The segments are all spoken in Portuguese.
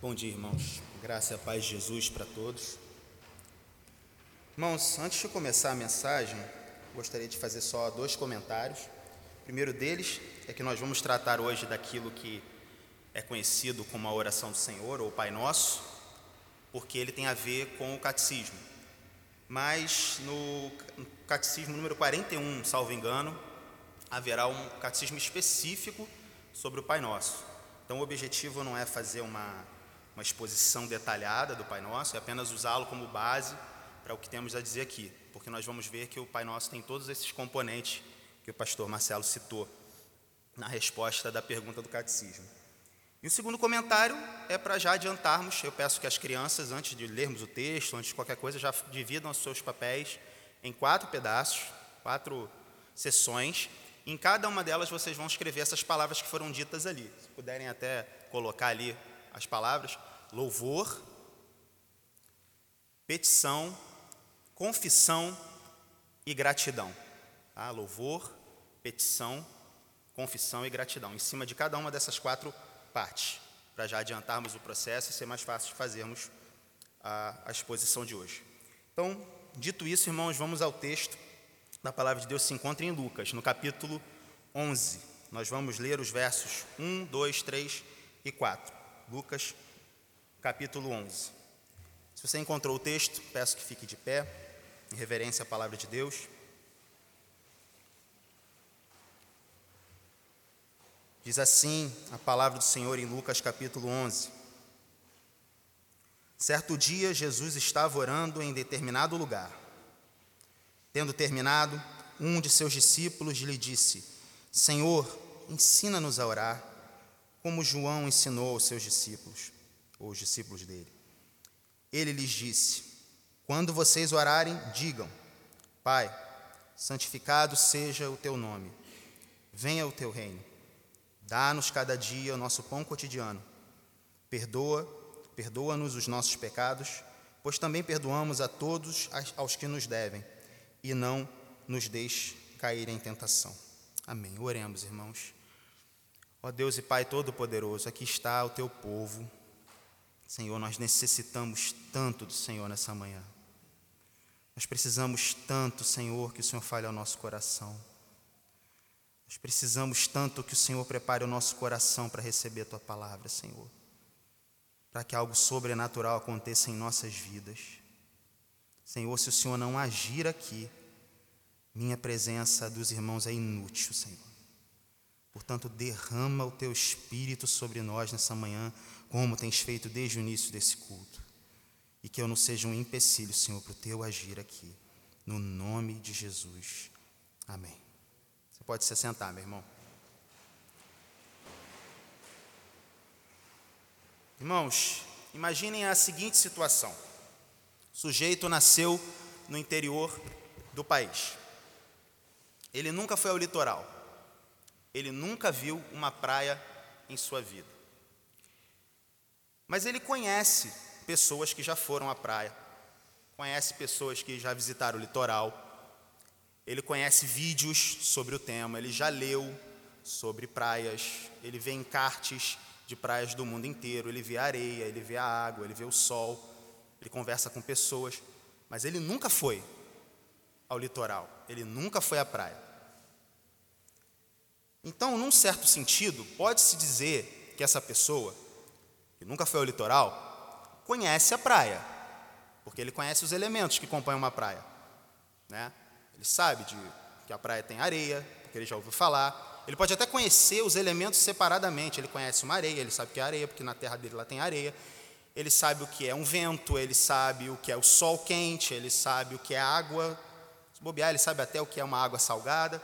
Bom dia, irmãos. Graça e a paz de Jesus para todos. Irmãos, antes de começar a mensagem, gostaria de fazer só dois comentários. O primeiro deles é que nós vamos tratar hoje daquilo que é conhecido como a oração do Senhor ou Pai Nosso, porque ele tem a ver com o catecismo. Mas no catecismo número 41, salvo engano, haverá um catecismo específico sobre o Pai Nosso. Então, o objetivo não é fazer uma, uma exposição detalhada do Pai Nosso, é apenas usá-lo como base para o que temos a dizer aqui, porque nós vamos ver que o Pai Nosso tem todos esses componentes que o pastor Marcelo citou na resposta da pergunta do catecismo. E o segundo comentário é para já adiantarmos, eu peço que as crianças, antes de lermos o texto, antes de qualquer coisa, já dividam os seus papéis em quatro pedaços, quatro sessões, em cada uma delas vocês vão escrever essas palavras que foram ditas ali. Se puderem até colocar ali as palavras: louvor, petição, confissão e gratidão. Tá? Louvor, petição, confissão e gratidão. Em cima de cada uma dessas quatro partes, para já adiantarmos o processo e ser mais fácil fazermos a, a exposição de hoje. Então, dito isso, irmãos, vamos ao texto da palavra de Deus se encontra em Lucas, no capítulo 11. Nós vamos ler os versos 1, 2, 3 e 4. Lucas, capítulo 11. Se você encontrou o texto, peço que fique de pé, em reverência à palavra de Deus. Diz assim a palavra do Senhor em Lucas capítulo 11. Certo dia, Jesus estava orando em determinado lugar. Tendo terminado, um de seus discípulos lhe disse: Senhor, ensina-nos a orar, como João ensinou aos seus discípulos, ou os discípulos dele. Ele lhes disse: Quando vocês orarem, digam: Pai, santificado seja o teu nome, venha o teu reino. Dá-nos cada dia o nosso pão cotidiano. Perdoa, perdoa-nos os nossos pecados, pois também perdoamos a todos aos que nos devem e não nos deixe cair em tentação. Amém. Oremos, irmãos. Ó Deus e Pai Todo-Poderoso, aqui está o teu povo. Senhor, nós necessitamos tanto do Senhor nessa manhã. Nós precisamos tanto, Senhor, que o Senhor fale ao nosso coração. Nós precisamos tanto que o Senhor prepare o nosso coração para receber a tua palavra, Senhor. Para que algo sobrenatural aconteça em nossas vidas. Senhor, se o Senhor não agir aqui, minha presença dos irmãos é inútil, Senhor. Portanto, derrama o teu espírito sobre nós nessa manhã, como tens feito desde o início desse culto. E que eu não seja um empecilho, Senhor, para o teu agir aqui. No nome de Jesus. Amém. Você pode se sentar, meu irmão. Irmãos, imaginem a seguinte situação. O sujeito nasceu no interior do país. Ele nunca foi ao litoral. Ele nunca viu uma praia em sua vida. Mas ele conhece pessoas que já foram à praia, conhece pessoas que já visitaram o litoral, ele conhece vídeos sobre o tema, ele já leu sobre praias, ele vê encartes de praias do mundo inteiro, ele vê a areia, ele vê a água, ele vê o sol ele conversa com pessoas, mas ele nunca foi ao litoral, ele nunca foi à praia. Então, num certo sentido, pode-se dizer que essa pessoa, que nunca foi ao litoral, conhece a praia, porque ele conhece os elementos que compõem uma praia. Né? Ele sabe de, que a praia tem areia, porque ele já ouviu falar. Ele pode até conhecer os elementos separadamente. Ele conhece uma areia, ele sabe que é areia, porque na terra dele lá tem areia ele sabe o que é um vento, ele sabe o que é o sol quente, ele sabe o que é água. Se bobear, ele sabe até o que é uma água salgada.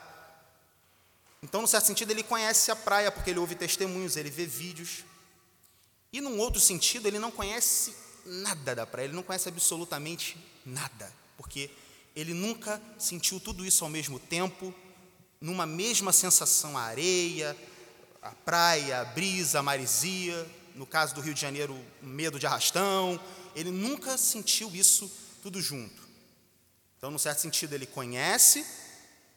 Então, no certo sentido, ele conhece a praia porque ele ouve testemunhos, ele vê vídeos. E num outro sentido, ele não conhece nada da praia, ele não conhece absolutamente nada, porque ele nunca sentiu tudo isso ao mesmo tempo, numa mesma sensação, a areia, a praia, a brisa, a marisia, no caso do Rio de Janeiro, medo de arrastão. Ele nunca sentiu isso tudo junto. Então, no certo sentido, ele conhece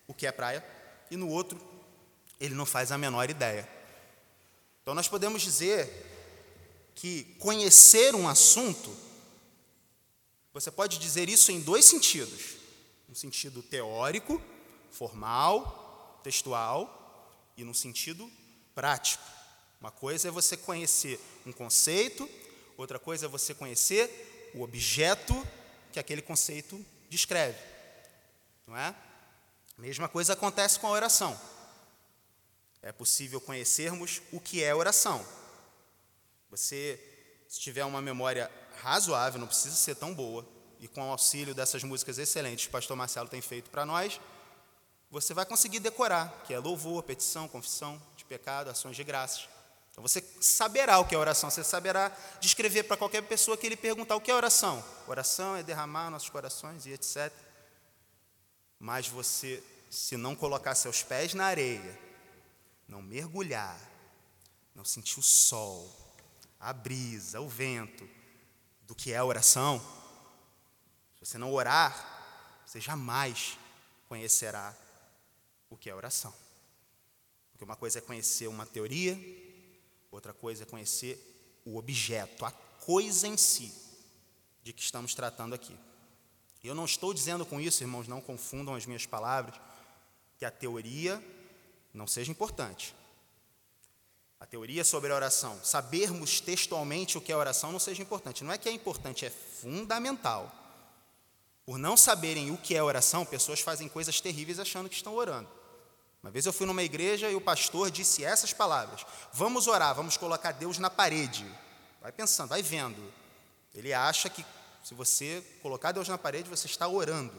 o que é praia, e no outro, ele não faz a menor ideia. Então, nós podemos dizer que conhecer um assunto, você pode dizer isso em dois sentidos: um sentido teórico, formal, textual, e no sentido prático. Uma coisa é você conhecer um conceito, outra coisa é você conhecer o objeto que aquele conceito descreve. Não é? A mesma coisa acontece com a oração. É possível conhecermos o que é oração. Você, se tiver uma memória razoável, não precisa ser tão boa, e com o auxílio dessas músicas excelentes que o pastor Marcelo tem feito para nós, você vai conseguir decorar, que é louvor, petição, confissão de pecado, ações de graças. Então você saberá o que é oração, você saberá descrever para qualquer pessoa que ele perguntar o que é oração. Oração é derramar nossos corações e etc. Mas você, se não colocar seus pés na areia, não mergulhar, não sentir o sol, a brisa, o vento, do que é oração, se você não orar, você jamais conhecerá o que é oração. Porque uma coisa é conhecer uma teoria, outra coisa é conhecer o objeto, a coisa em si de que estamos tratando aqui. Eu não estou dizendo com isso, irmãos, não confundam as minhas palavras, que a teoria não seja importante. A teoria sobre a oração, sabermos textualmente o que é oração não seja importante. Não é que é importante, é fundamental. Por não saberem o que é oração, pessoas fazem coisas terríveis achando que estão orando. Uma vez eu fui numa igreja e o pastor disse essas palavras: Vamos orar, vamos colocar Deus na parede. Vai pensando, vai vendo. Ele acha que se você colocar Deus na parede, você está orando.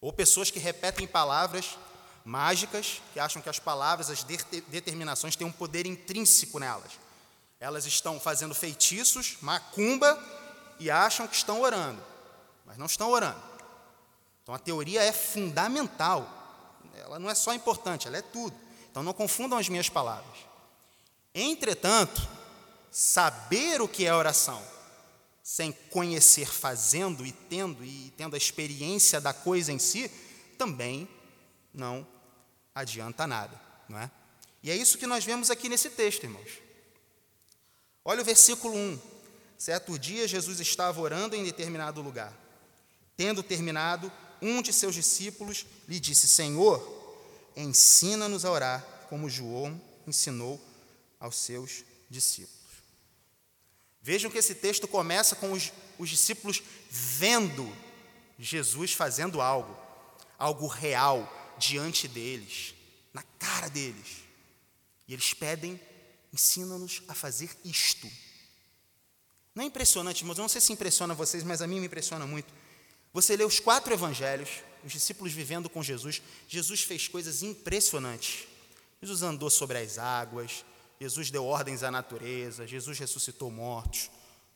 Ou pessoas que repetem palavras mágicas, que acham que as palavras, as determinações têm um poder intrínseco nelas. Elas estão fazendo feitiços, macumba, e acham que estão orando, mas não estão orando. Então a teoria é fundamental, ela não é só importante, ela é tudo. Então não confundam as minhas palavras. Entretanto, saber o que é oração, sem conhecer fazendo e tendo e tendo a experiência da coisa em si, também não adianta nada, não é? E é isso que nós vemos aqui nesse texto, irmãos. Olha o versículo 1. Certo dia, Jesus estava orando em determinado lugar. Tendo terminado, um de seus discípulos lhe disse: Senhor, ensina-nos a orar, como João ensinou aos seus discípulos. Vejam que esse texto começa com os, os discípulos vendo Jesus fazendo algo, algo real diante deles, na cara deles. E eles pedem, ensina-nos a fazer isto. Não é impressionante, irmãos? Eu não sei se impressiona vocês, mas a mim me impressiona muito. Você lê os quatro evangelhos, os discípulos vivendo com Jesus. Jesus fez coisas impressionantes. Jesus andou sobre as águas, Jesus deu ordens à natureza, Jesus ressuscitou mortos,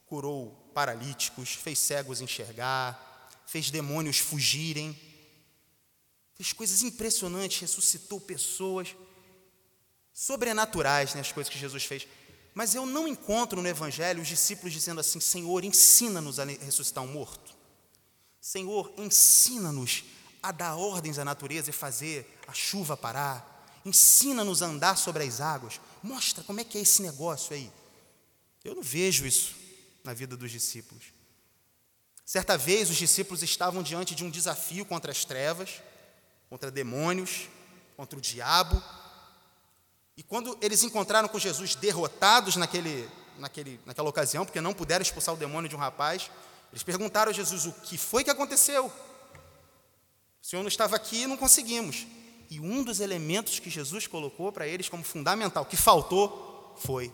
curou paralíticos, fez cegos enxergar, fez demônios fugirem, fez coisas impressionantes, ressuscitou pessoas, sobrenaturais, né, as coisas que Jesus fez. Mas eu não encontro no Evangelho os discípulos dizendo assim: Senhor, ensina-nos a ressuscitar um morto. Senhor, ensina-nos a dar ordens à natureza e fazer a chuva parar. Ensina-nos a andar sobre as águas. Mostra como é que é esse negócio aí. Eu não vejo isso na vida dos discípulos. Certa vez os discípulos estavam diante de um desafio contra as trevas, contra demônios, contra o diabo. E quando eles encontraram com Jesus derrotados naquele, naquele, naquela ocasião, porque não puderam expulsar o demônio de um rapaz, eles perguntaram a Jesus o que foi que aconteceu. O Senhor não estava aqui e não conseguimos. E um dos elementos que Jesus colocou para eles como fundamental, que faltou, foi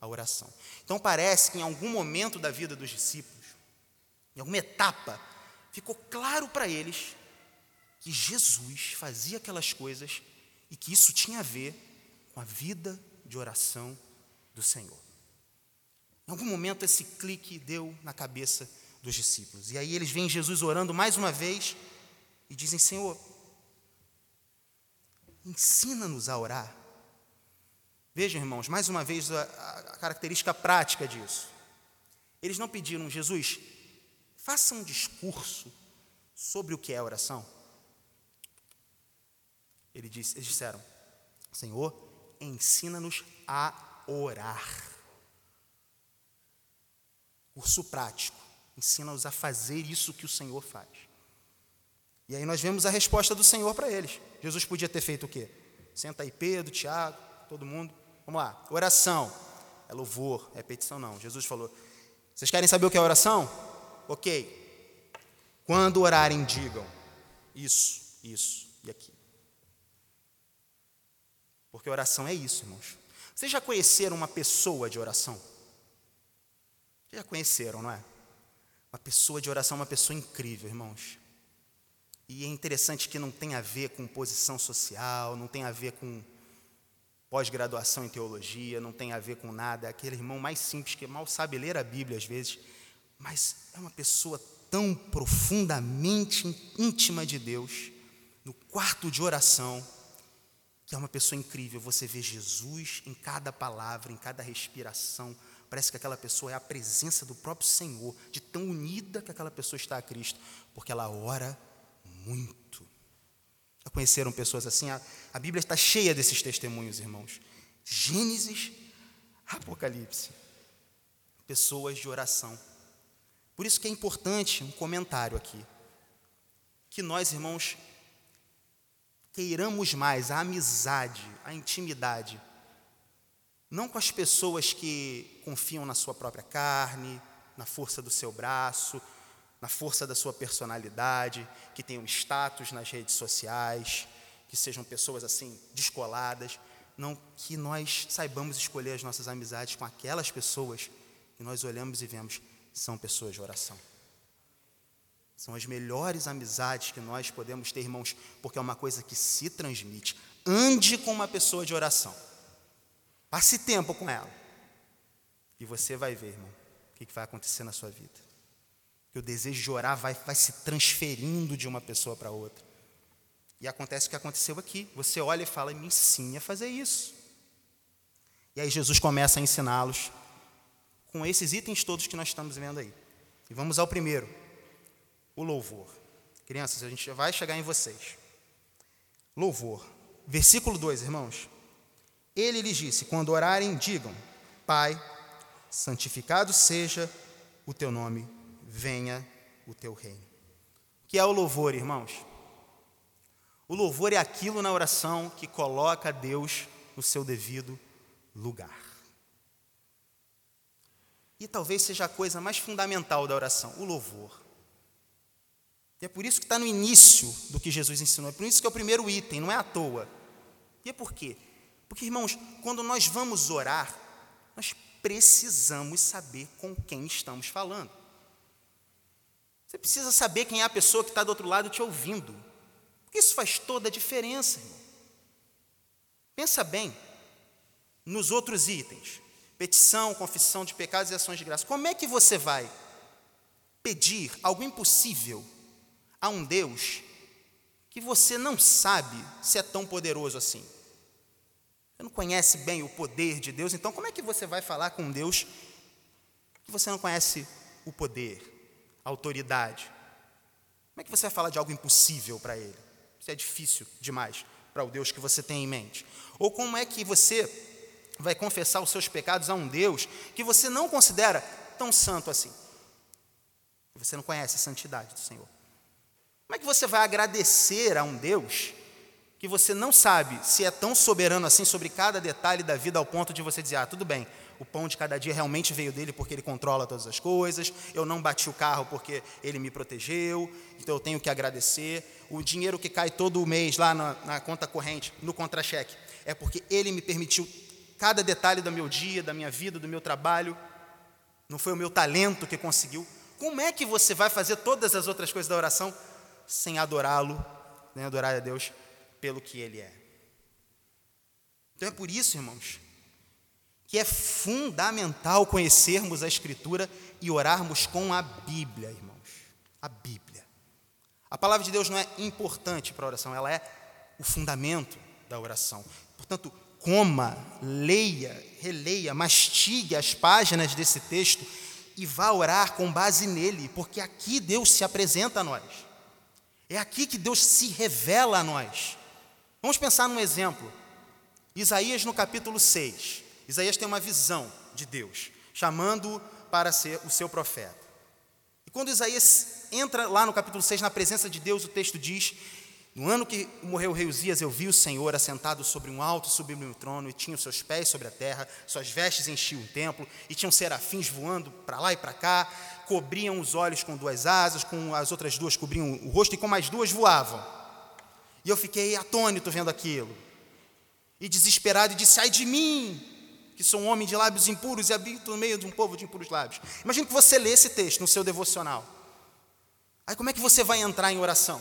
a oração. Então parece que em algum momento da vida dos discípulos, em alguma etapa, ficou claro para eles que Jesus fazia aquelas coisas e que isso tinha a ver com a vida de oração do Senhor. Em algum momento esse clique deu na cabeça dos discípulos. E aí eles veem Jesus orando mais uma vez e dizem: Senhor, Ensina-nos a orar. Vejam, irmãos, mais uma vez a, a, característica prática disso. Eles não pediram, Jesus, faça um discurso sobre o que é oração. Ele disse, eles disseram, Senhor, ensina-nos a orar. Curso prático. Ensina-os a fazer isso que o Senhor faz. E aí nós vemos a resposta do Senhor para eles. Jesus podia ter feito o quê? Senta aí Pedro, Tiago, todo mundo. Vamos lá. Oração. É louvor, é petição não. Jesus falou: Vocês querem saber o que é oração? Ok. Quando orarem, digam isso, isso e aqui. Porque oração é isso, irmãos. Vocês já conheceram uma pessoa de oração? Vocês já conheceram, não é? Uma pessoa de oração, uma pessoa incrível, irmãos. E é interessante que não tem a ver com posição social, não tem a ver com pós-graduação em teologia, não tem a ver com nada. É aquele irmão mais simples que mal sabe ler a Bíblia às vezes, mas é uma pessoa tão profundamente íntima de Deus, no quarto de oração, que é uma pessoa incrível. Você vê Jesus em cada palavra, em cada respiração. Parece que aquela pessoa é a presença do próprio Senhor, de tão unida que aquela pessoa está a Cristo, porque ela ora muito. Já conheceram pessoas assim? A, a Bíblia está cheia desses testemunhos, irmãos. Gênesis, Apocalipse. Pessoas de oração. Por isso que é importante um comentário aqui. Que nós, irmãos, queiramos mais a amizade, a intimidade, não com as pessoas que confiam na sua própria carne, na força do seu braço, na força da sua personalidade, que tenham status nas redes sociais, que sejam pessoas assim descoladas, não que nós saibamos escolher as nossas amizades com aquelas pessoas que nós olhamos e vemos são pessoas de oração. São as melhores amizades que nós podemos ter, irmãos, porque é uma coisa que se transmite. Ande com uma pessoa de oração. Passe tempo com ela. E você vai ver, irmão, o que vai acontecer na sua vida que o desejo de orar vai, vai se transferindo de uma pessoa para outra. E acontece o que aconteceu aqui. Você olha e fala, me ensine a fazer isso. E aí Jesus começa a ensiná-los com esses itens todos que nós estamos vendo aí. E vamos ao primeiro, o louvor. Crianças, a gente vai chegar em vocês. Louvor. Versículo 2, irmãos. Ele lhes disse: Quando orarem, digam: Pai, santificado seja o teu nome venha o teu reino. O que é o louvor, irmãos? O louvor é aquilo na oração que coloca Deus no seu devido lugar. E talvez seja a coisa mais fundamental da oração, o louvor. E é por isso que está no início do que Jesus ensinou, é por isso que é o primeiro item, não é à toa. E é por quê? Porque, irmãos, quando nós vamos orar, nós precisamos saber com quem estamos falando. Você precisa saber quem é a pessoa que está do outro lado te ouvindo. Porque isso faz toda a diferença, irmão. Pensa bem nos outros itens: petição, confissão de pecados e ações de graça. Como é que você vai pedir algo impossível a um Deus que você não sabe se é tão poderoso assim? Você não conhece bem o poder de Deus, então como é que você vai falar com um Deus que você não conhece o poder? autoridade. Como é que você vai falar de algo impossível para ele? Isso é difícil demais para o Deus que você tem em mente. Ou como é que você vai confessar os seus pecados a um Deus que você não considera tão santo assim? Você não conhece a santidade do Senhor. Como é que você vai agradecer a um Deus que você não sabe se é tão soberano assim sobre cada detalhe da vida ao ponto de você dizer: ah, tudo bem, o pão de cada dia realmente veio dele porque ele controla todas as coisas, eu não bati o carro porque ele me protegeu, então eu tenho que agradecer. O dinheiro que cai todo mês lá na, na conta corrente, no contra-cheque, é porque ele me permitiu cada detalhe do meu dia, da minha vida, do meu trabalho, não foi o meu talento que conseguiu. Como é que você vai fazer todas as outras coisas da oração sem adorá-lo, nem adorar a Deus pelo que ele é? Então é por isso, irmãos, que é fundamental conhecermos a Escritura e orarmos com a Bíblia, irmãos. A Bíblia. A palavra de Deus não é importante para a oração, ela é o fundamento da oração. Portanto, coma, leia, releia, mastigue as páginas desse texto e vá orar com base nele, porque aqui Deus se apresenta a nós. É aqui que Deus se revela a nós. Vamos pensar num exemplo. Isaías no capítulo 6. Isaías tem uma visão de Deus, chamando para ser o seu profeta. E quando Isaías entra lá no capítulo 6, na presença de Deus, o texto diz: No ano que morreu o rei Uzias, eu vi o Senhor assentado sobre um alto sublime trono, e tinha os seus pés sobre a terra, suas vestes enchiam o templo, e tinham serafins voando para lá e para cá, cobriam os olhos com duas asas, com as outras duas cobriam o rosto, e com mais duas voavam. E eu fiquei atônito vendo aquilo, e desesperado, e disse: Ai de mim, que sou um homem de lábios impuros e habito no meio de um povo de impuros lábios. Imagina que você lê esse texto no seu devocional. Aí como é que você vai entrar em oração?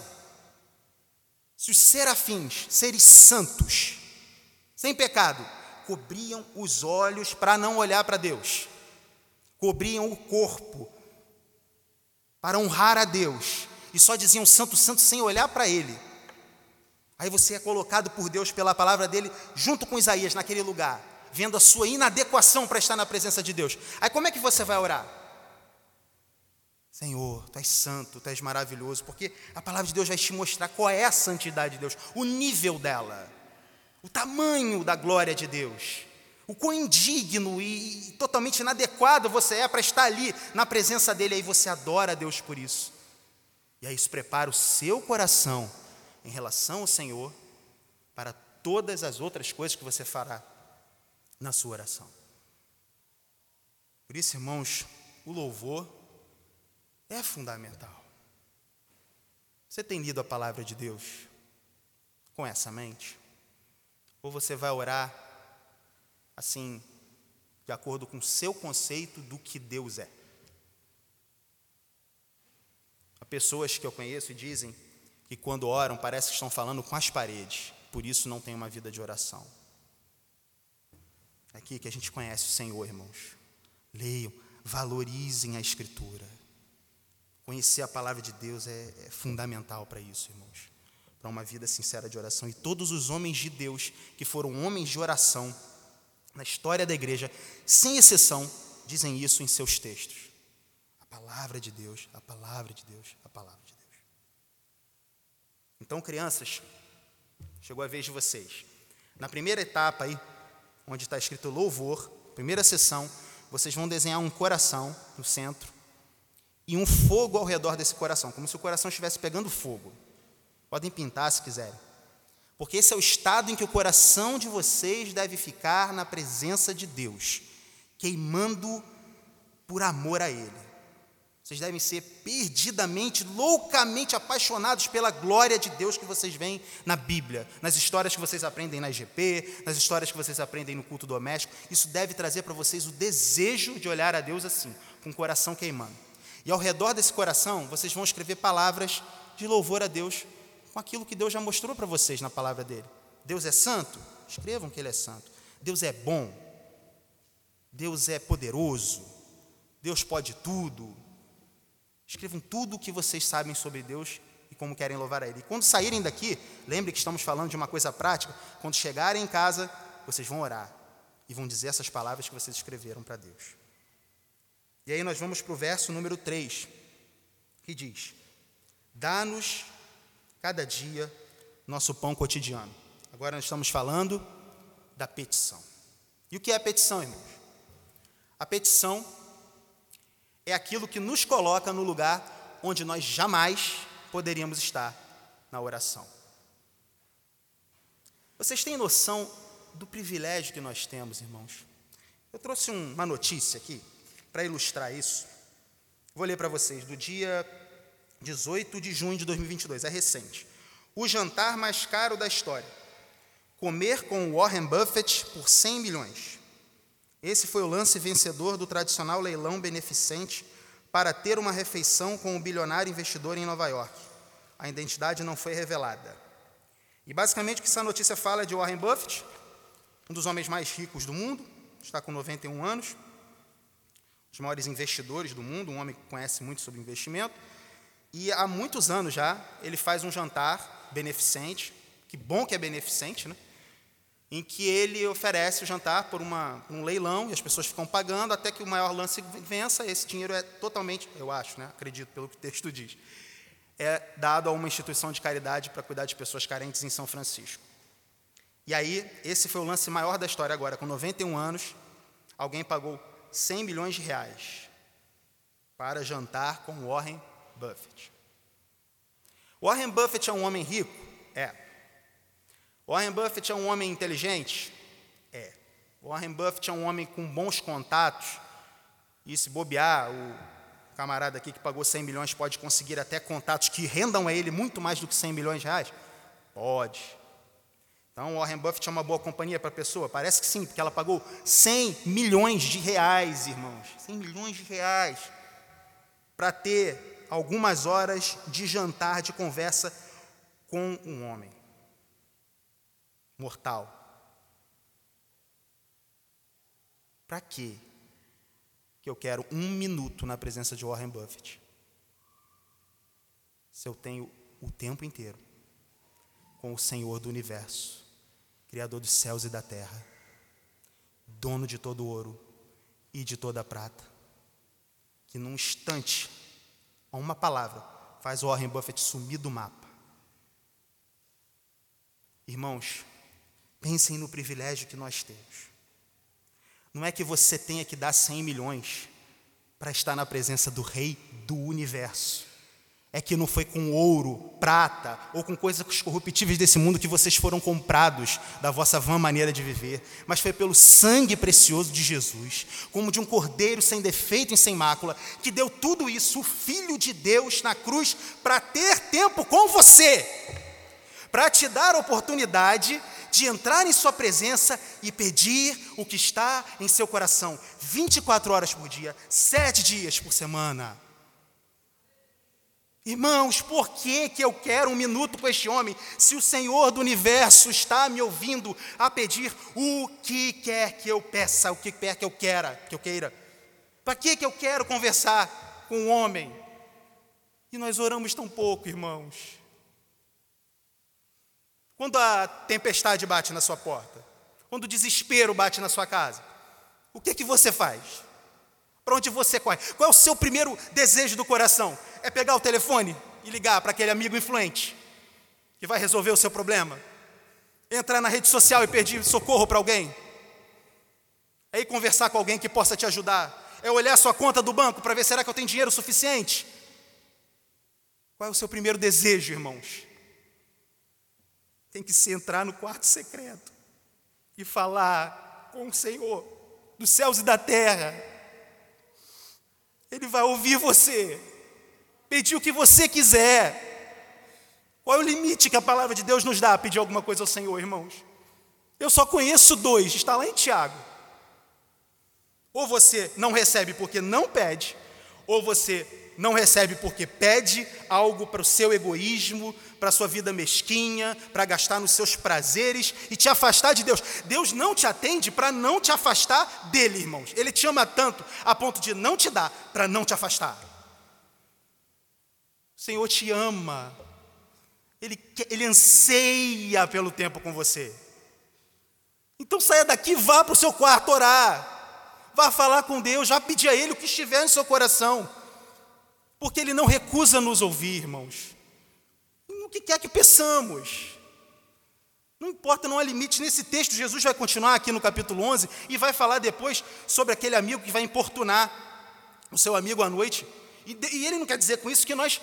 Se os serafins, seres santos, sem pecado, cobriam os olhos para não olhar para Deus, cobriam o corpo para honrar a Deus, e só diziam santo, santo sem olhar para Ele. Aí você é colocado por Deus pela palavra dele junto com Isaías naquele lugar vendo a sua inadequação para estar na presença de Deus. Aí como é que você vai orar? Senhor, tu és santo, tu és maravilhoso, porque a palavra de Deus vai te mostrar qual é a santidade de Deus, o nível dela, o tamanho da glória de Deus, o quão indigno e totalmente inadequado você é para estar ali na presença dele, aí você adora a Deus por isso. E aí isso prepara o seu coração em relação ao Senhor para todas as outras coisas que você fará na sua oração. Por isso, irmãos, o louvor é fundamental. Você tem lido a palavra de Deus com essa mente? Ou você vai orar assim, de acordo com o seu conceito do que Deus é? Há pessoas que eu conheço e dizem que quando oram parece que estão falando com as paredes, por isso não tem uma vida de oração aqui que a gente conhece o Senhor, irmãos. Leiam, valorizem a Escritura. Conhecer a palavra de Deus é, é fundamental para isso, irmãos. Para uma vida sincera de oração. E todos os homens de Deus que foram homens de oração na história da igreja, sem exceção, dizem isso em seus textos. A palavra de Deus, a palavra de Deus, a palavra de Deus. Então, crianças, chegou a vez de vocês. Na primeira etapa aí, onde está escrito louvor, primeira sessão, vocês vão desenhar um coração no centro e um fogo ao redor desse coração, como se o coração estivesse pegando fogo. Podem pintar se quiserem. Porque esse é o estado em que o coração de vocês deve ficar na presença de Deus, queimando por amor a Ele. Vocês devem ser perdidamente, loucamente apaixonados pela glória de Deus que vocês veem na Bíblia, nas histórias que vocês aprendem na IGP, nas histórias que vocês aprendem no culto doméstico. Isso deve trazer para vocês o desejo de olhar a Deus assim, com o coração queimando. E ao redor desse coração, vocês vão escrever palavras de louvor a Deus com aquilo que Deus já mostrou para vocês na palavra dele. Deus é santo? Escrevam que ele é santo. Deus é bom. Deus é poderoso. Deus pode tudo. Escrevam tudo o que vocês sabem sobre Deus e como querem louvar a Ele. E quando saírem daqui, lembre que estamos falando de uma coisa prática. Quando chegarem em casa, vocês vão orar e vão dizer essas palavras que vocês escreveram para Deus. E aí nós vamos para o verso número 3, que diz: Dá-nos cada dia nosso pão cotidiano. Agora nós estamos falando da petição. E o que é a petição, irmãos? A petição é aquilo que nos coloca no lugar onde nós jamais poderíamos estar na oração. Vocês têm noção do privilégio que nós temos, irmãos? Eu trouxe uma notícia aqui para ilustrar isso. Vou ler para vocês, do dia 18 de junho de 2022, é recente. O jantar mais caro da história. Comer com Warren Buffett por 100 milhões. Esse foi o lance vencedor do tradicional leilão beneficente para ter uma refeição com o bilionário investidor em Nova York. A identidade não foi revelada. E basicamente o que essa notícia fala é de Warren Buffett, um dos homens mais ricos do mundo, está com 91 anos, os maiores investidores do mundo, um homem que conhece muito sobre investimento, e há muitos anos já ele faz um jantar beneficente, que bom que é beneficente, né? em que ele oferece o jantar por uma, um leilão e as pessoas ficam pagando até que o maior lance vença. Esse dinheiro é totalmente, eu acho, né, acredito pelo que o texto diz, é dado a uma instituição de caridade para cuidar de pessoas carentes em São Francisco. E aí, esse foi o lance maior da história agora. Com 91 anos, alguém pagou 100 milhões de reais para jantar com Warren Buffett. Warren Buffett é um homem rico? É. Warren Buffett é um homem inteligente? É. Warren Buffett é um homem com bons contatos. E se bobear, o camarada aqui que pagou 100 milhões pode conseguir até contatos que rendam a ele muito mais do que 100 milhões de reais? Pode. Então, Warren Buffett é uma boa companhia para a pessoa? Parece que sim, porque ela pagou 100 milhões de reais, irmãos. 100 milhões de reais para ter algumas horas de jantar, de conversa com um homem mortal. Para quê? Que eu quero um minuto na presença de Warren Buffett. Se eu tenho o tempo inteiro com o Senhor do universo, Criador dos céus e da terra, dono de todo ouro e de toda a prata, que num instante, a uma palavra, faz o Warren Buffett sumir do mapa. Irmãos, pensem no privilégio que nós temos. Não é que você tenha que dar 100 milhões para estar na presença do Rei do universo. É que não foi com ouro, prata ou com coisas corruptíveis desse mundo que vocês foram comprados da vossa vã maneira de viver, mas foi pelo sangue precioso de Jesus, como de um cordeiro sem defeito e sem mácula, que deu tudo isso, o Filho de Deus, na cruz, para ter tempo com você, para te dar a oportunidade de entrar em Sua presença e pedir o que está em seu coração, 24 horas por dia, sete dias por semana. Irmãos, por que, que eu quero um minuto com este homem, se o Senhor do universo está me ouvindo a pedir o que quer que eu peça, o que quer que eu queira, que eu queira? Para que, que eu quero conversar com um homem? E nós oramos tão pouco, irmãos. Quando a tempestade bate na sua porta, quando o desespero bate na sua casa, o que que você faz? Para onde você corre? Qual é o seu primeiro desejo do coração? É pegar o telefone e ligar para aquele amigo influente que vai resolver o seu problema? Entrar na rede social e pedir socorro para alguém? É ir conversar com alguém que possa te ajudar? É olhar a sua conta do banco para ver será que eu tenho dinheiro suficiente? Qual é o seu primeiro desejo, irmãos? tem que se entrar no quarto secreto e falar com o Senhor dos céus e da terra. Ele vai ouvir você, pedir o que você quiser. Qual é o limite que a palavra de Deus nos dá a pedir alguma coisa ao Senhor, irmãos? Eu só conheço dois, está lá em Tiago. Ou você não recebe porque não pede, ou você não recebe porque pede algo para o seu egoísmo, para a sua vida mesquinha, para gastar nos seus prazeres e te afastar de Deus. Deus não te atende para não te afastar dele, irmãos. Ele te ama tanto a ponto de não te dar para não te afastar. O Senhor te ama. Ele, ele anseia pelo tempo com você. Então saia daqui, vá para o seu quarto orar. Vá falar com Deus, já pedir a Ele o que estiver no seu coração. Porque Ele não recusa nos ouvir, irmãos que quer que peçamos. Não importa, não há limite. Nesse texto, Jesus vai continuar aqui no capítulo 11 e vai falar depois sobre aquele amigo que vai importunar o seu amigo à noite. E, e ele não quer dizer com isso que nós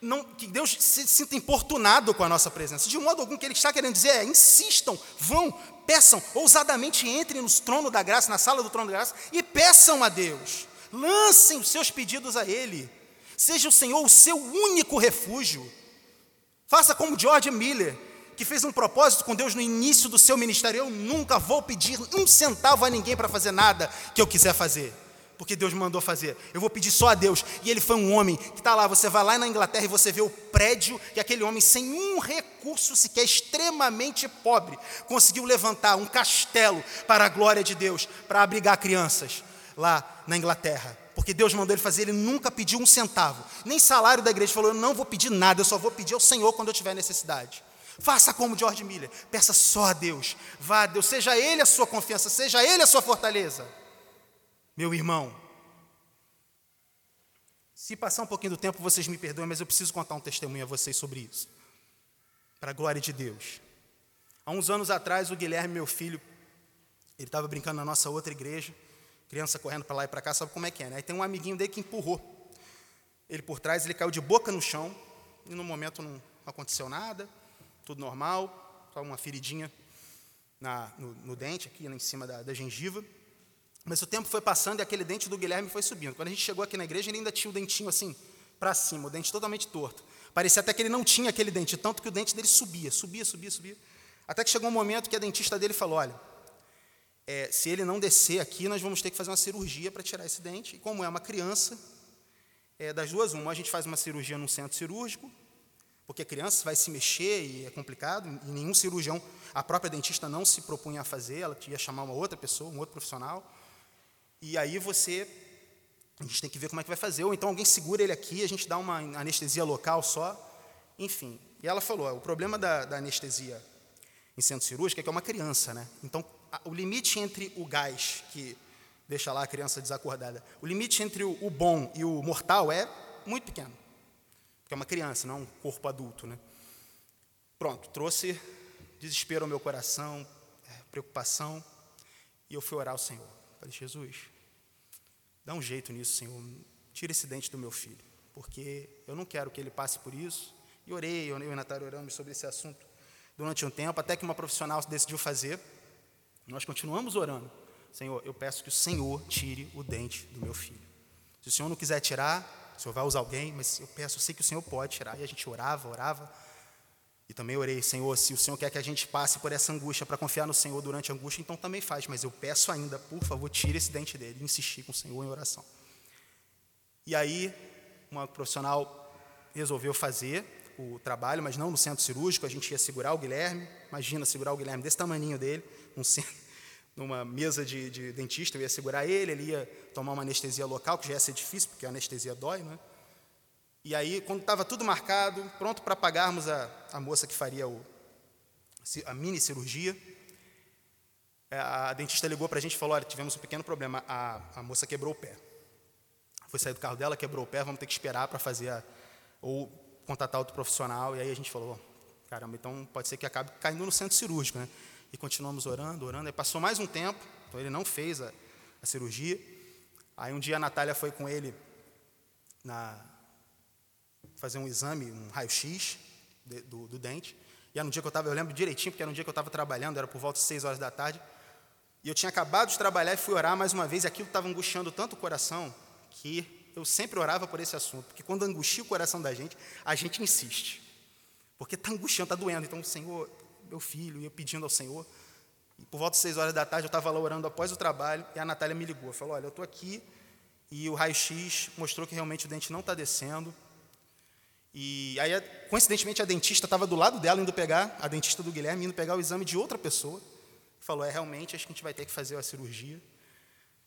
não, que Deus se sinta importunado com a nossa presença. De modo algum, que Ele está querendo dizer é: insistam, vão, peçam, ousadamente entrem no trono da graça, na sala do trono da graça, e peçam a Deus. Lancem os seus pedidos a Ele. Seja o Senhor o seu único refúgio. Faça como George Miller, que fez um propósito com Deus no início do seu ministério: eu nunca vou pedir um centavo a ninguém para fazer nada que eu quiser fazer, porque Deus me mandou fazer. Eu vou pedir só a Deus. E ele foi um homem que está lá. Você vai lá na Inglaterra e você vê o prédio que aquele homem, sem um recurso sequer, extremamente pobre, conseguiu levantar um castelo para a glória de Deus, para abrigar crianças lá na Inglaterra porque Deus mandou ele fazer, ele nunca pediu um centavo, nem salário da igreja, falou: Eu não vou pedir nada, eu só vou pedir ao Senhor quando eu tiver necessidade. Faça como George Miller, peça só a Deus, vá a Deus, seja Ele a sua confiança, seja Ele a sua fortaleza. Meu irmão, se passar um pouquinho do tempo, vocês me perdoem, mas eu preciso contar um testemunho a vocês sobre isso, para a glória de Deus. Há uns anos atrás, o Guilherme, meu filho, ele estava brincando na nossa outra igreja, criança correndo para lá e para cá, sabe como é que é, né? Aí tem um amiguinho dele que empurrou ele por trás, ele caiu de boca no chão, e no momento não aconteceu nada, tudo normal, só uma feridinha na, no, no, dente, aqui em cima da, da gengiva. Mas o tempo foi passando e aquele dente do Guilherme foi subindo. Quando a gente chegou aqui na igreja, ele ainda tinha o dentinho assim, para cima, o dente totalmente torto. Parecia até que ele não tinha aquele dente, tanto que o dente dele subia, subia, subia, subia. Até que chegou um momento que a dentista dele falou: olha, é, se ele não descer aqui, nós vamos ter que fazer uma cirurgia para tirar esse dente. E como é uma criança, é, das duas, uma, a gente faz uma cirurgia num centro cirúrgico, porque a criança vai se mexer e é complicado, e nenhum cirurgião, a própria dentista não se propunha a fazer, ela ia chamar uma outra pessoa, um outro profissional. E aí você, a gente tem que ver como é que vai fazer, ou então alguém segura ele aqui, a gente dá uma anestesia local só, enfim. E ela falou: o problema da, da anestesia em centro cirúrgico é que é uma criança, né? Então, o limite entre o gás que deixa lá a criança desacordada. O limite entre o, bom e o mortal é muito pequeno, porque é uma criança, não um corpo adulto. Né? Pronto, trouxe desespero ao meu coração, é, preocupação, e eu fui orar ao Senhor. Falei, Jesus, dá um jeito nisso, Senhor, tira esse dente do meu filho, porque eu não quero que ele passe por isso. E orei, eu e o Natália oramos sobre esse assunto durante um tempo, até que uma profissional decidiu fazer. Nós continuamos orando. Senhor, eu peço que o Senhor tire o dente do meu filho. Se o Senhor não quiser tirar, o Senhor vai usar alguém, mas eu peço, eu sei que o Senhor pode tirar. E a gente orava, orava. E também orei, Senhor, se o Senhor quer que a gente passe por essa angústia para confiar no Senhor durante a angústia, então também faz. Mas eu peço ainda, por favor, tire esse dente dele. E insisti com o Senhor em oração. E aí, uma profissional resolveu fazer o trabalho, mas não no centro cirúrgico. A gente ia segurar o Guilherme. Imagina segurar o Guilherme desse tamanho dele, numa mesa de, de, dentista, eu ia segurar ele, ele ia tomar uma anestesia local, que já ia ser difícil, porque a anestesia dói, né? E aí, quando estava tudo marcado, pronto para pagarmos a, a moça que faria o, a mini cirurgia, é, a dentista ligou para a gente e falou: olha, tivemos um pequeno problema, a, a moça quebrou o pé. Foi sair do carro dela, quebrou o pé, vamos ter que esperar para fazer a, ou contatar outro profissional. E aí a gente falou: caramba, então pode ser que acabe caindo no centro cirúrgico, né? E continuamos orando, orando. Aí passou mais um tempo, então ele não fez a, a cirurgia. Aí um dia a Natália foi com ele na, fazer um exame, um raio-x do, do, dente. E era um dia que eu estava, eu lembro direitinho, porque era um dia que eu estava trabalhando, era por volta de seis horas da tarde. E eu tinha acabado de trabalhar e fui orar mais uma vez, e aquilo estava angustiando tanto o coração, que eu sempre orava por esse assunto, porque quando angustia o coração da gente, a gente insiste. Porque está angustiando, está doendo. Então, Senhor, meu filho, ia pedindo ao Senhor. E por volta de seis horas da tarde, eu estava lá orando após o trabalho, e a Natália me ligou, falou, olha, eu estou aqui, e o raio-x mostrou que realmente o dente não está descendo. E aí, coincidentemente, a dentista estava do lado dela, indo pegar, a dentista do Guilherme, indo pegar o exame de outra pessoa. Falou, é, realmente, acho que a gente vai ter que fazer a cirurgia.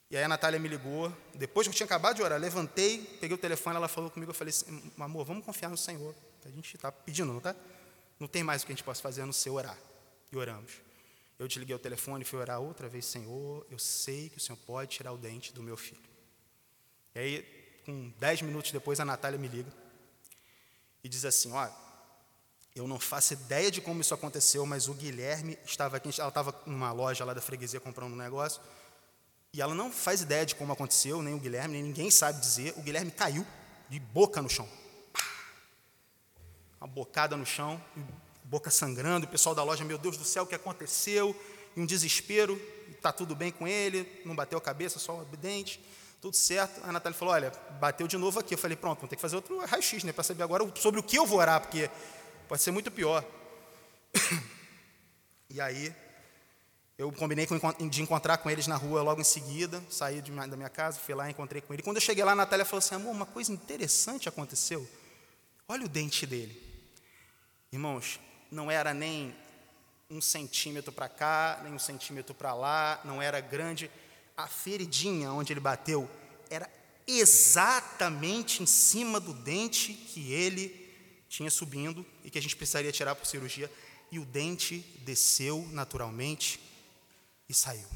E aí a Natália me ligou, depois que eu tinha acabado de orar, levantei, peguei o telefone, ela falou comigo, eu falei assim, amor, vamos confiar no Senhor. A gente está pedindo, não está? Não tem mais o que a gente possa fazer a não ser orar. E oramos. Eu desliguei o telefone e fui orar outra vez, Senhor, eu sei que o Senhor pode tirar o dente do meu filho. E aí, com dez minutos depois, a Natália me liga e diz assim, olha, eu não faço ideia de como isso aconteceu, mas o Guilherme estava aqui, ela estava numa loja lá da freguesia comprando um negócio, e ela não faz ideia de como aconteceu, nem o Guilherme, nem ninguém sabe dizer, o Guilherme caiu de boca no chão uma bocada no chão, boca sangrando, o pessoal da loja, meu Deus do céu, o que aconteceu? E um desespero, está tudo bem com ele, não bateu a cabeça, só o dente, tudo certo. A Natália falou, olha, bateu de novo aqui. Eu falei, pronto, vamos ter que fazer outro raio-x, né, para saber agora sobre o que eu vou orar, porque pode ser muito pior. E aí, eu combinei de encontrar com eles na rua logo em seguida, saí da minha casa, fui lá, encontrei com ele. Quando eu cheguei lá, a Natália falou assim, amor, uma coisa interessante aconteceu. Olha o dente dele. Irmãos, não era nem um centímetro para cá, nem um centímetro para lá, não era grande. A feridinha onde ele bateu era exatamente em cima do dente que ele tinha subindo e que a gente precisaria tirar por cirurgia. E o dente desceu naturalmente e saiu.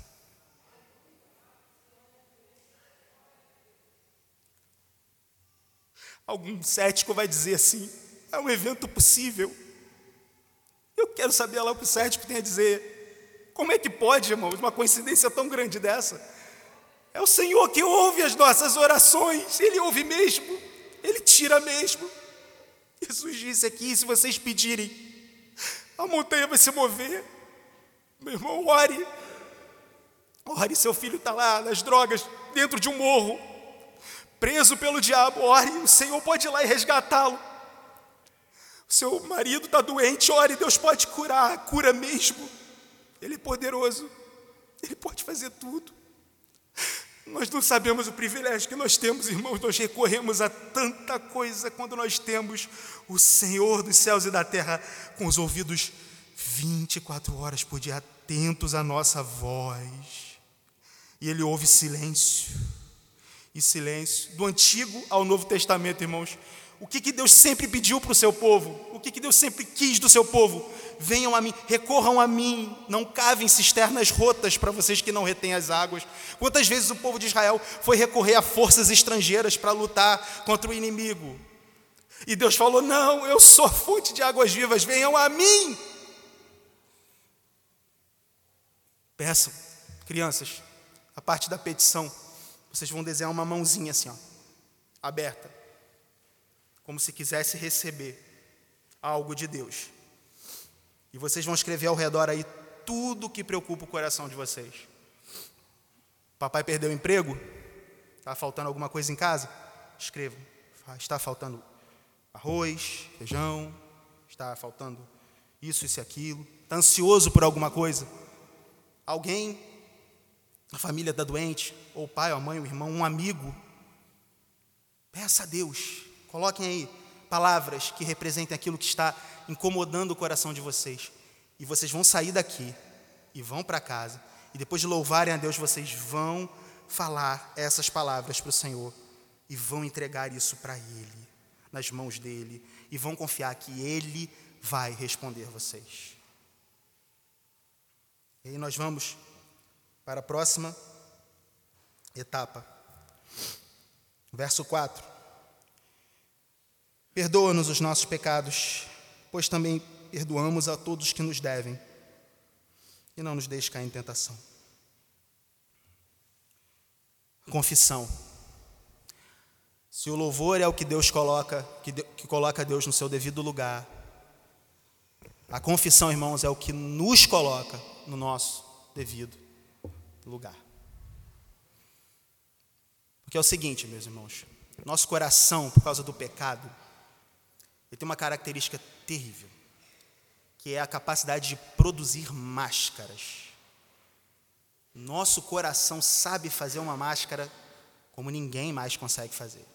Algum cético vai dizer assim: é um evento possível. Eu quero saber lá o que o Sérgio tem a dizer. Como é que pode, irmãos, uma coincidência tão grande dessa? É o Senhor que ouve as nossas orações, Ele ouve mesmo. Ele tira mesmo. Jesus disse aqui: se vocês pedirem, a montanha vai se mover. Meu irmão, ore. Ore, seu filho está lá nas drogas, dentro de um morro, preso pelo diabo. Ore, o Senhor pode ir lá e resgatá-lo. Seu marido está doente, ore, Deus pode curar, cura mesmo. Ele é poderoso, Ele pode fazer tudo. Nós não sabemos o privilégio que nós temos, irmãos, nós recorremos a tanta coisa quando nós temos o Senhor dos céus e da terra com os ouvidos 24 horas por dia atentos à nossa voz. E ele ouve silêncio. E silêncio. Do Antigo ao Novo Testamento, irmãos. O que, que Deus sempre pediu para o seu povo? O que, que Deus sempre quis do seu povo? Venham a mim, recorram a mim, não cavem cisternas rotas para vocês que não retêm as águas. Quantas vezes o povo de Israel foi recorrer a forças estrangeiras para lutar contra o inimigo? E Deus falou: Não, eu sou fonte de águas vivas, venham a mim. Peçam, crianças, a parte da petição, vocês vão desenhar uma mãozinha assim, ó, aberta, como se quisesse receber algo de Deus. E vocês vão escrever ao redor aí tudo que preocupa o coração de vocês. Papai perdeu o emprego? Está faltando alguma coisa em casa? Escrevam. Está faltando arroz, feijão, está faltando isso, isso e aquilo. Está ansioso por alguma coisa? Alguém, a família está doente, ou o pai, ou a mãe, o irmão, um amigo. Peça a Deus, coloquem aí palavras que representem aquilo que está incomodando o coração de vocês. E vocês vão sair daqui e vão para casa. E depois de louvarem a Deus, vocês vão falar essas palavras para o Senhor e vão entregar isso para Ele, nas mãos dele, e vão confiar que Ele vai responder vocês. E aí nós vamos para a próxima etapa. Verso 4. Perdoa-nos os nossos pecados, pois também perdoamos a todos que nos devem, e não nos deixe cair em tentação. Confissão. Se o louvor é o que Deus coloca, que, de, que coloca Deus no seu devido lugar, a confissão, irmãos, é o que nos coloca no nosso devido lugar. Porque é o seguinte, meus irmãos, nosso coração, por causa do pecado, ele tem uma característica terrível, que é a capacidade de produzir máscaras. Nosso coração sabe fazer uma máscara como ninguém mais consegue fazer.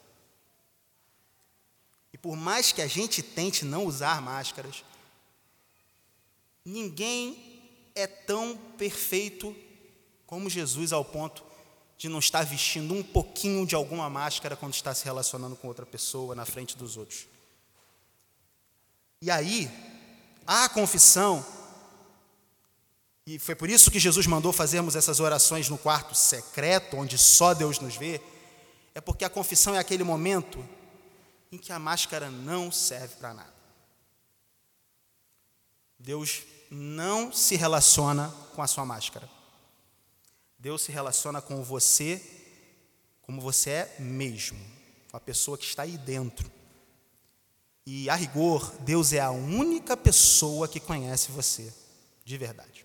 E por mais que a gente tente não usar máscaras, ninguém é tão perfeito como Jesus ao ponto de não estar vestindo um pouquinho de alguma máscara quando está se relacionando com outra pessoa na frente dos outros. E aí, a confissão, e foi por isso que Jesus mandou fazermos essas orações no quarto secreto, onde só Deus nos vê, é porque a confissão é aquele momento em que a máscara não serve para nada. Deus não se relaciona com a sua máscara. Deus se relaciona com você como você é mesmo, com a pessoa que está aí dentro. E a rigor, Deus é a única pessoa que conhece você, de verdade.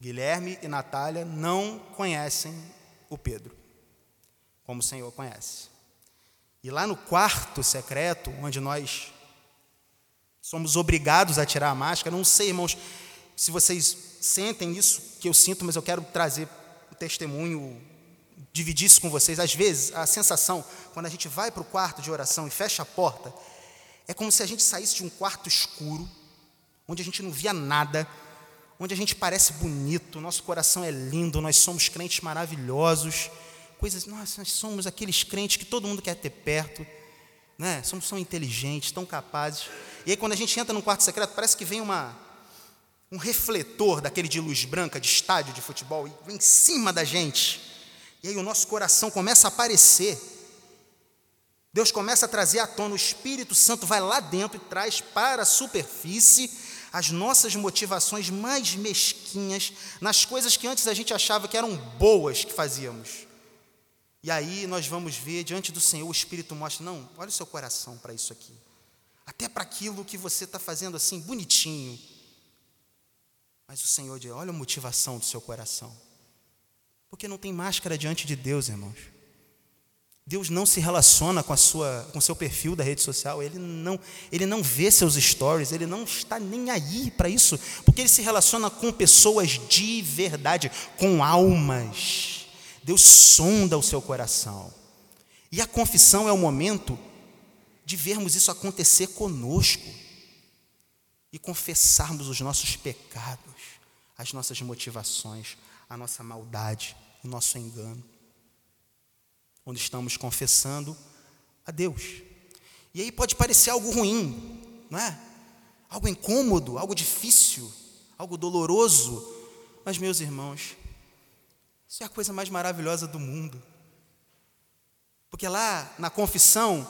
Guilherme e Natália não conhecem o Pedro, como o Senhor conhece. E lá no quarto secreto, onde nós somos obrigados a tirar a máscara, não sei, irmãos, se vocês sentem isso que eu sinto, mas eu quero trazer um testemunho, dividir isso com vocês. Às vezes, a sensação, quando a gente vai para o quarto de oração e fecha a porta, é como se a gente saísse de um quarto escuro, onde a gente não via nada, onde a gente parece bonito, nosso coração é lindo, nós somos crentes maravilhosos coisas, nós, nós somos aqueles crentes que todo mundo quer ter perto, né? somos tão inteligentes, tão capazes. E aí, quando a gente entra num quarto secreto, parece que vem uma, um refletor daquele de luz branca, de estádio de futebol, e vem em cima da gente. E aí o nosso coração começa a aparecer. Deus começa a trazer à tona, o Espírito Santo vai lá dentro e traz para a superfície as nossas motivações mais mesquinhas nas coisas que antes a gente achava que eram boas que fazíamos. E aí nós vamos ver diante do Senhor, o Espírito mostra: não, olha o seu coração para isso aqui. Até para aquilo que você está fazendo assim, bonitinho. Mas o Senhor diz: olha a motivação do seu coração. Porque não tem máscara diante de Deus, irmãos. Deus não se relaciona com a sua, com seu perfil da rede social. Ele não, ele não vê seus stories. Ele não está nem aí para isso, porque ele se relaciona com pessoas de verdade, com almas. Deus sonda o seu coração. E a confissão é o momento de vermos isso acontecer conosco e confessarmos os nossos pecados, as nossas motivações, a nossa maldade, o nosso engano onde estamos confessando a Deus. E aí pode parecer algo ruim, não é? Algo incômodo, algo difícil, algo doloroso. Mas, meus irmãos, isso é a coisa mais maravilhosa do mundo. Porque lá na confissão,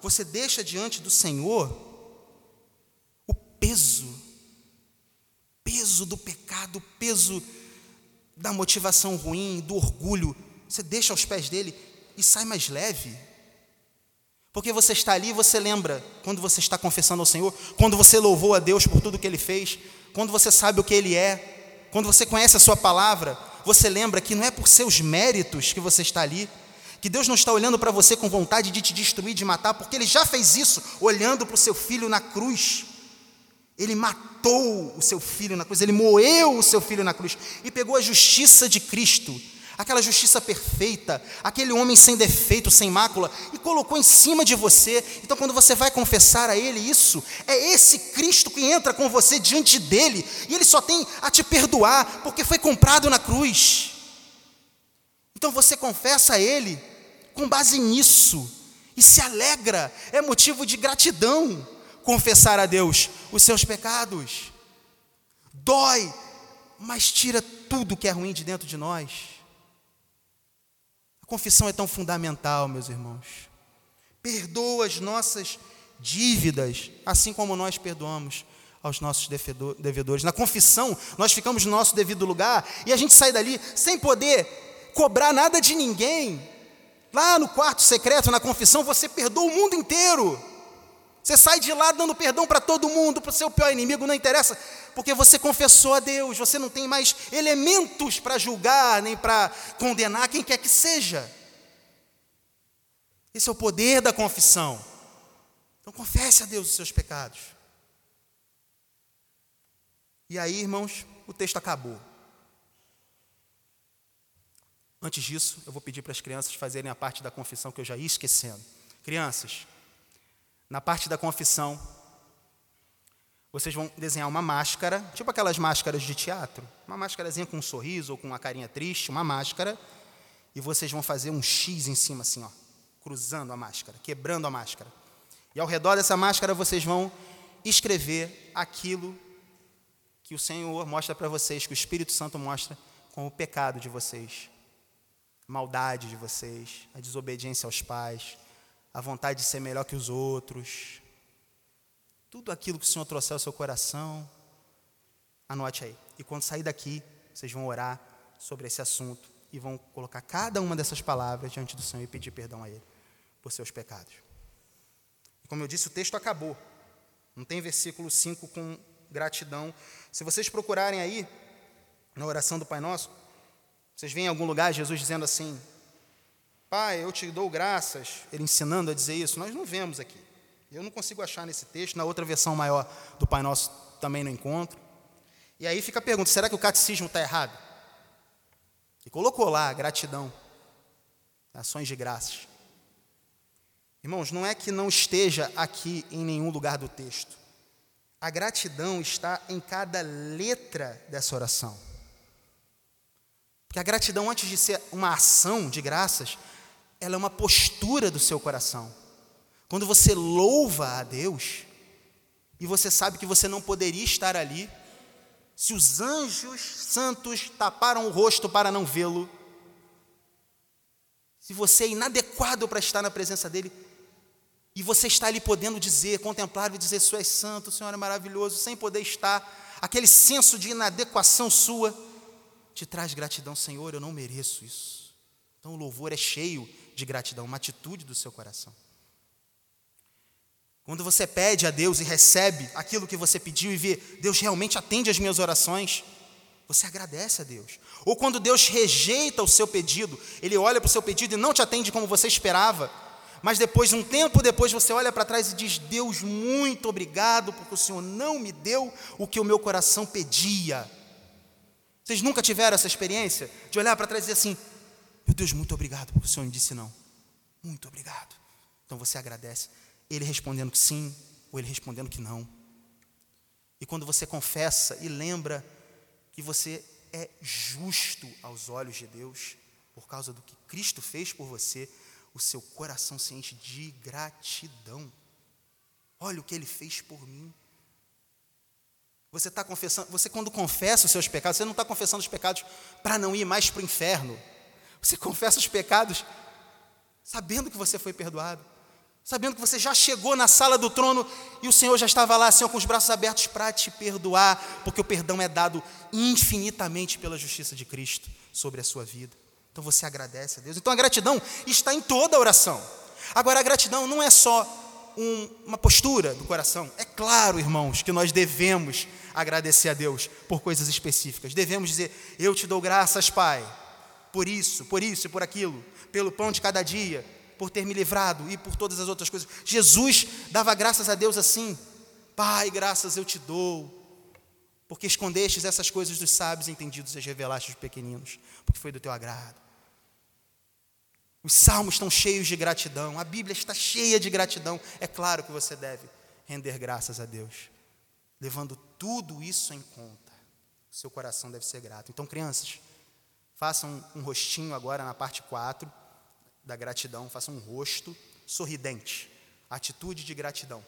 você deixa diante do Senhor o peso, peso do pecado, peso da motivação ruim, do orgulho. Você deixa aos pés dele e sai mais leve. Porque você está ali, você lembra quando você está confessando ao Senhor, quando você louvou a Deus por tudo que Ele fez, quando você sabe o que Ele é, quando você conhece a Sua palavra, você lembra que não é por seus méritos que você está ali, que Deus não está olhando para você com vontade de te destruir, de matar, porque Ele já fez isso olhando para o seu filho na cruz. Ele matou o seu filho na cruz, ele moeu o seu filho na cruz e pegou a justiça de Cristo aquela justiça perfeita, aquele homem sem defeito, sem mácula, e colocou em cima de você. Então, quando você vai confessar a Ele isso, é esse Cristo que entra com você diante dele, e Ele só tem a te perdoar, porque foi comprado na cruz. Então, você confessa a Ele com base nisso, e se alegra, é motivo de gratidão confessar a Deus os seus pecados. Dói, mas tira tudo que é ruim de dentro de nós confissão é tão fundamental, meus irmãos. Perdoa as nossas dívidas, assim como nós perdoamos aos nossos devedores. Na confissão, nós ficamos no nosso devido lugar e a gente sai dali sem poder cobrar nada de ninguém. Lá no quarto secreto, na confissão, você perdoa o mundo inteiro. Você sai de lá dando perdão para todo mundo, para o seu pior inimigo, não interessa, porque você confessou a Deus, você não tem mais elementos para julgar, nem para condenar quem quer que seja. Esse é o poder da confissão. Então, confesse a Deus os seus pecados. E aí, irmãos, o texto acabou. Antes disso, eu vou pedir para as crianças fazerem a parte da confissão que eu já ia esquecendo. Crianças, na parte da confissão, vocês vão desenhar uma máscara, tipo aquelas máscaras de teatro, uma máscarazinha com um sorriso ou com uma carinha triste, uma máscara, e vocês vão fazer um X em cima assim, ó, cruzando a máscara, quebrando a máscara. E ao redor dessa máscara vocês vão escrever aquilo que o Senhor mostra para vocês, que o Espírito Santo mostra com o pecado de vocês, maldade de vocês, a desobediência aos pais, a vontade de ser melhor que os outros, tudo aquilo que o Senhor trouxer ao seu coração, anote aí. E quando sair daqui, vocês vão orar sobre esse assunto e vão colocar cada uma dessas palavras diante do Senhor e pedir perdão a Ele por seus pecados. Como eu disse, o texto acabou. Não tem versículo 5 com gratidão. Se vocês procurarem aí, na oração do Pai Nosso, vocês veem em algum lugar Jesus dizendo assim: Pai, eu te dou graças, ele ensinando a dizer isso, nós não vemos aqui. Eu não consigo achar nesse texto, na outra versão maior do Pai Nosso também não encontro. E aí fica a pergunta: será que o catecismo está errado? E colocou lá gratidão, ações de graças. Irmãos, não é que não esteja aqui em nenhum lugar do texto. A gratidão está em cada letra dessa oração. Porque a gratidão, antes de ser uma ação de graças, ela é uma postura do seu coração. Quando você louva a Deus, e você sabe que você não poderia estar ali, se os anjos santos taparam o rosto para não vê-lo, se você é inadequado para estar na presença dele, e você está ali podendo dizer, contemplar e dizer: Senhor é santo, o Senhor é maravilhoso, sem poder estar, aquele senso de inadequação sua te traz gratidão, Senhor, eu não mereço isso. Então o louvor é cheio de gratidão, uma atitude do seu coração. Quando você pede a Deus e recebe aquilo que você pediu e vê, Deus realmente atende as minhas orações, você agradece a Deus. Ou quando Deus rejeita o seu pedido, Ele olha para o seu pedido e não te atende como você esperava, mas depois, um tempo depois, você olha para trás e diz: Deus, muito obrigado, porque o Senhor não me deu o que o meu coração pedia. Vocês nunca tiveram essa experiência de olhar para trás e dizer assim: Meu Deus, muito obrigado, porque o Senhor me disse não. Muito obrigado. Então você agradece. Ele respondendo que sim, ou ele respondendo que não. E quando você confessa e lembra que você é justo aos olhos de Deus, por causa do que Cristo fez por você, o seu coração se enche de gratidão. Olha o que ele fez por mim. Você está confessando, você quando confessa os seus pecados, você não está confessando os pecados para não ir mais para o inferno. Você confessa os pecados sabendo que você foi perdoado, sabendo que você já chegou na sala do trono e o Senhor já estava lá, Senhor, com os braços abertos para te perdoar, porque o perdão é dado infinitamente pela justiça de Cristo sobre a sua vida. Então você agradece a Deus. Então a gratidão está em toda a oração. Agora, a gratidão não é só um, uma postura do coração. É claro, irmãos, que nós devemos agradecer a Deus por coisas específicas. Devemos dizer: Eu te dou graças, Pai, por isso, por isso e por aquilo, pelo pão de cada dia, por ter me livrado e por todas as outras coisas. Jesus dava graças a Deus assim: Pai, graças eu te dou porque escondestes essas coisas dos sábios entendidos e as revelaste aos pequeninos, porque foi do teu agrado. Os salmos estão cheios de gratidão, a Bíblia está cheia de gratidão. É claro que você deve render graças a Deus, levando tudo isso em conta. O seu coração deve ser grato. Então, crianças, façam um, rostinho agora na parte 4 da gratidão, façam um rosto sorridente, atitude de gratidão.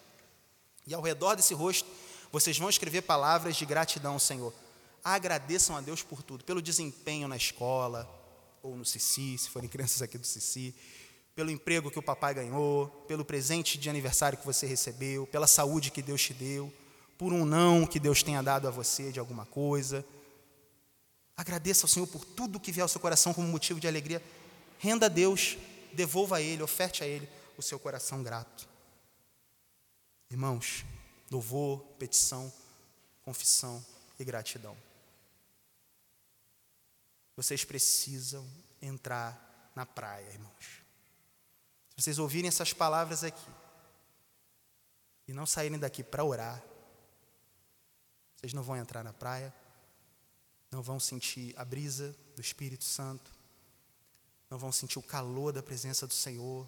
E ao redor desse rosto, vocês vão escrever palavras de gratidão Senhor. Agradeçam a Deus por tudo, pelo desempenho na escola, ou no Cici, se forem crianças aqui do Cici, pelo emprego que o papai ganhou, pelo presente de aniversário que você recebeu, pela saúde que Deus te deu, por um não que Deus tenha dado a você de alguma coisa. Agradeça ao Senhor por tudo que vier ao seu coração como motivo de alegria. Renda a Deus, devolva a Ele, oferte a Ele o seu coração grato. Irmãos, louvor, petição, confissão e gratidão. Vocês precisam entrar na praia, irmãos. Se vocês ouvirem essas palavras aqui e não saírem daqui para orar, vocês não vão entrar na praia, não vão sentir a brisa do Espírito Santo, não vão sentir o calor da presença do Senhor,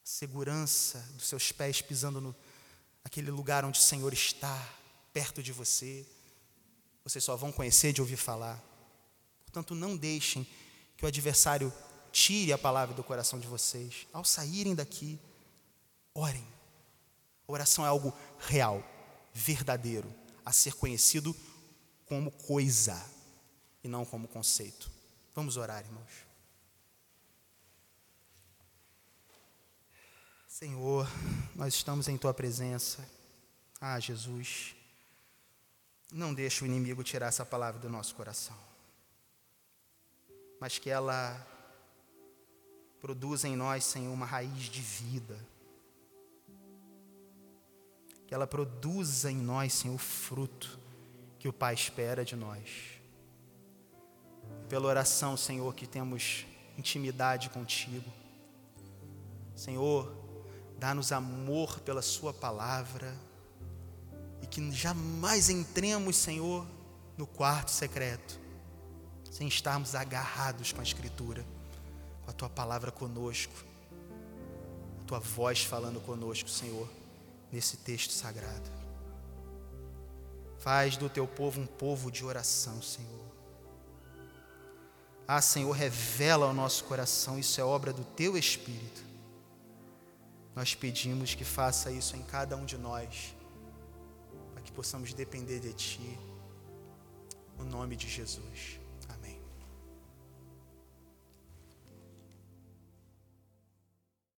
a segurança dos seus pés pisando no aquele lugar onde o Senhor está, perto de você. Vocês só vão conhecer de ouvir falar. Portanto, não deixem que o adversário tire a palavra do coração de vocês. Ao saírem daqui, orem. A oração é algo real, verdadeiro, a ser conhecido como coisa e não como conceito. Vamos orar, irmãos. Senhor, nós estamos em tua presença. Ah, Jesus, não deixe o inimigo tirar essa palavra do nosso coração mas que ela produza em nós, Senhor, uma raiz de vida. Que ela produza em nós, Senhor, fruto que o Pai espera de nós. Pela oração, Senhor, que temos intimidade contigo. Senhor, dá-nos amor pela Sua palavra e que jamais entremos, Senhor, no quarto secreto sem estarmos agarrados com a Escritura, com a tua palavra conosco, a tua voz falando conosco, Senhor, nesse texto sagrado. Faz do teu povo um povo de oração, Senhor. Ah, Senhor, revela ao nosso coração, isso é obra do teu Espírito. Nós pedimos que faça isso em cada um de nós, para que possamos depender de Ti, no nome de Jesus.